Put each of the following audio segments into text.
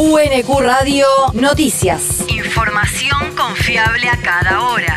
UNQ Radio Noticias. Información confiable a cada hora.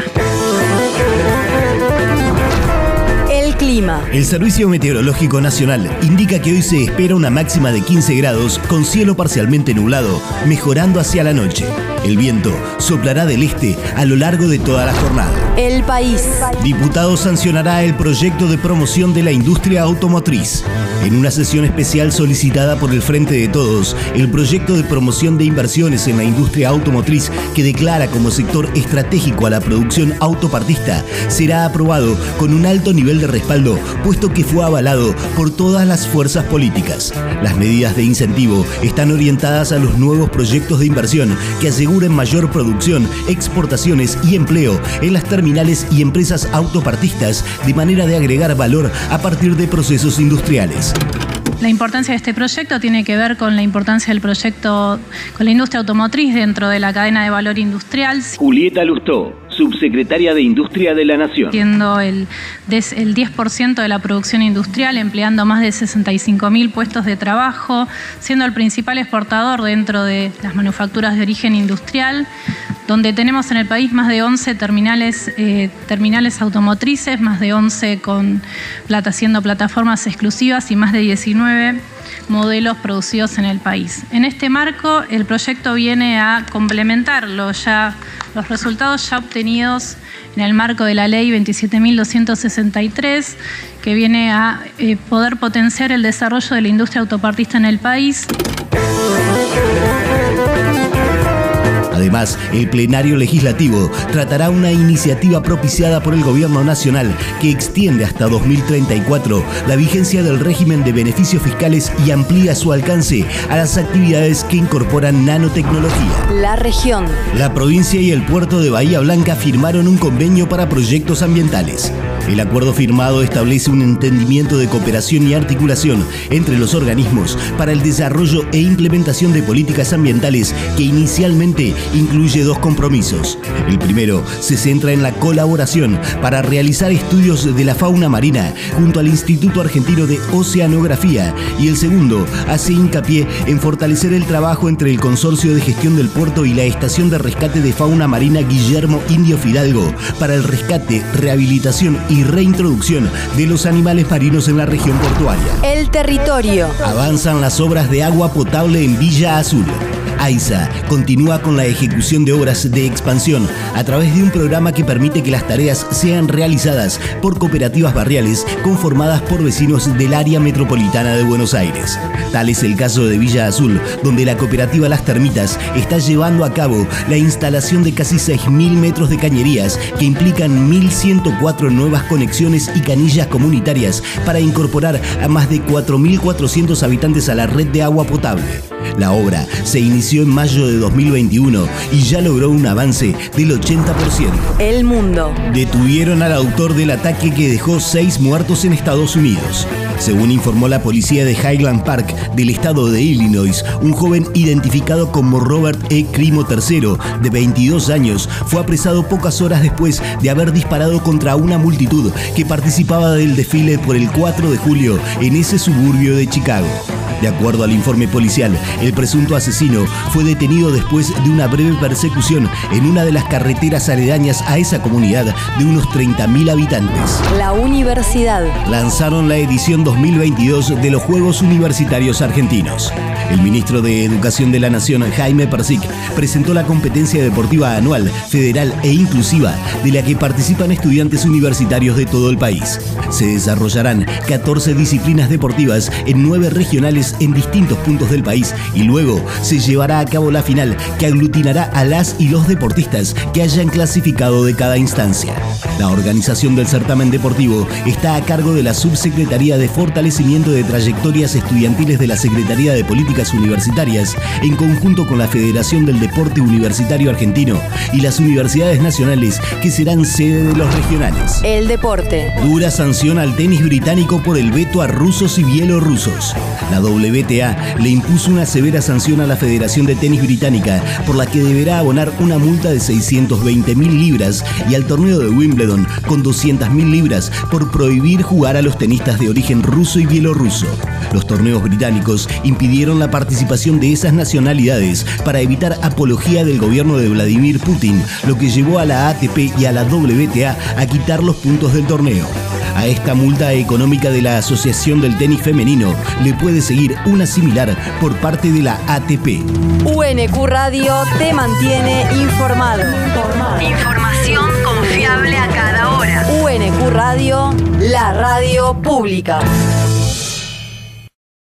El clima. El Servicio Meteorológico Nacional indica que hoy se espera una máxima de 15 grados con cielo parcialmente nublado, mejorando hacia la noche. El viento soplará del este a lo largo de toda la jornada. El país. Diputado sancionará el proyecto de promoción de la industria automotriz. En una sesión especial solicitada por el Frente de Todos, el proyecto de promoción de inversiones en la industria automotriz que declara como sector estratégico a la producción autopartista será aprobado con un alto nivel de respaldo, puesto que fue avalado por todas las fuerzas políticas. Las medidas de incentivo están orientadas a los nuevos proyectos de inversión que aseguren mayor producción, exportaciones y empleo en las terminales y empresas autopartistas de manera de agregar valor a partir de procesos industriales. La importancia de este proyecto tiene que ver con la importancia del proyecto con la industria automotriz dentro de la cadena de valor industrial. Julieta Lustó, subsecretaria de Industria de la Nación. Siendo el, el 10% de la producción industrial, empleando más de 65.000 puestos de trabajo, siendo el principal exportador dentro de las manufacturas de origen industrial, donde tenemos en el país más de 11 terminales, eh, terminales automotrices, más de 11 con plata, haciendo plataformas exclusivas y más de 19 modelos producidos en el país. En este marco, el proyecto viene a complementar ya, los resultados ya obtenidos en el marco de la ley 27.263, que viene a eh, poder potenciar el desarrollo de la industria autopartista en el país. Además, el plenario legislativo tratará una iniciativa propiciada por el Gobierno Nacional que extiende hasta 2034 la vigencia del régimen de beneficios fiscales y amplía su alcance a las actividades que incorporan nanotecnología. La región. La provincia y el puerto de Bahía Blanca firmaron un convenio para proyectos ambientales. El acuerdo firmado establece un entendimiento de cooperación y articulación entre los organismos para el desarrollo e implementación de políticas ambientales que inicialmente incluye dos compromisos. El primero se centra en la colaboración para realizar estudios de la fauna marina junto al Instituto Argentino de Oceanografía y el segundo hace hincapié en fortalecer el trabajo entre el Consorcio de Gestión del Puerto y la Estación de Rescate de Fauna Marina Guillermo Indio Fidalgo para el rescate, rehabilitación y reintroducción de los animales marinos en la región portuaria. El territorio. Avanzan las obras de agua potable en Villa Azul. AISA continúa con la ejecución de obras de expansión a través de un programa que permite que las tareas sean realizadas por cooperativas barriales conformadas por vecinos del área metropolitana de Buenos Aires. Tal es el caso de Villa Azul, donde la cooperativa Las Termitas está llevando a cabo la instalación de casi 6.000 metros de cañerías que implican 1.104 nuevas conexiones y canillas comunitarias para incorporar a más de 4.400 habitantes a la red de agua potable. La obra se inició en mayo de 2021 y ya logró un avance del 80%. El mundo. Detuvieron al autor del ataque que dejó seis muertos en Estados Unidos. Según informó la policía de Highland Park del estado de Illinois, un joven identificado como Robert E. Crimo III, de 22 años, fue apresado pocas horas después de haber disparado contra una multitud que participaba del desfile por el 4 de julio en ese suburbio de Chicago. De acuerdo al informe policial, el presunto asesino fue detenido después de una breve persecución en una de las carreteras aledañas a esa comunidad de unos 30.000 habitantes. La universidad. Lanzaron la edición 2022 de los Juegos Universitarios Argentinos. El ministro de Educación de la Nación, Jaime Persic, presentó la competencia deportiva anual, federal e inclusiva, de la que participan estudiantes universitarios de todo el país. Se desarrollarán 14 disciplinas deportivas en nueve regionales en distintos puntos del país y luego se llevará a cabo la final que aglutinará a las y los deportistas que hayan clasificado de cada instancia. La organización del certamen deportivo está a cargo de la Subsecretaría de Fortalecimiento de Trayectorias Estudiantiles de la Secretaría de Políticas Universitarias en conjunto con la Federación del Deporte Universitario Argentino y las universidades nacionales que serán sede de los regionales. El deporte. Dura sanción al tenis británico por el veto a rusos y bielorrusos. La WTA le impuso una severa sanción a la Federación de Tenis Británica, por la que deberá abonar una multa de 620 mil libras y al torneo de Wimbledon con 200 mil libras por prohibir jugar a los tenistas de origen ruso y bielorruso. Los torneos británicos impidieron la participación de esas nacionalidades para evitar apología del gobierno de Vladimir Putin, lo que llevó a la ATP y a la WTA a quitar los puntos del torneo. A esta multa económica de la Asociación del Tenis Femenino le puede seguir una similar por parte de la ATP. UNQ Radio te mantiene informado. Información confiable a cada hora. UNQ Radio, la radio pública.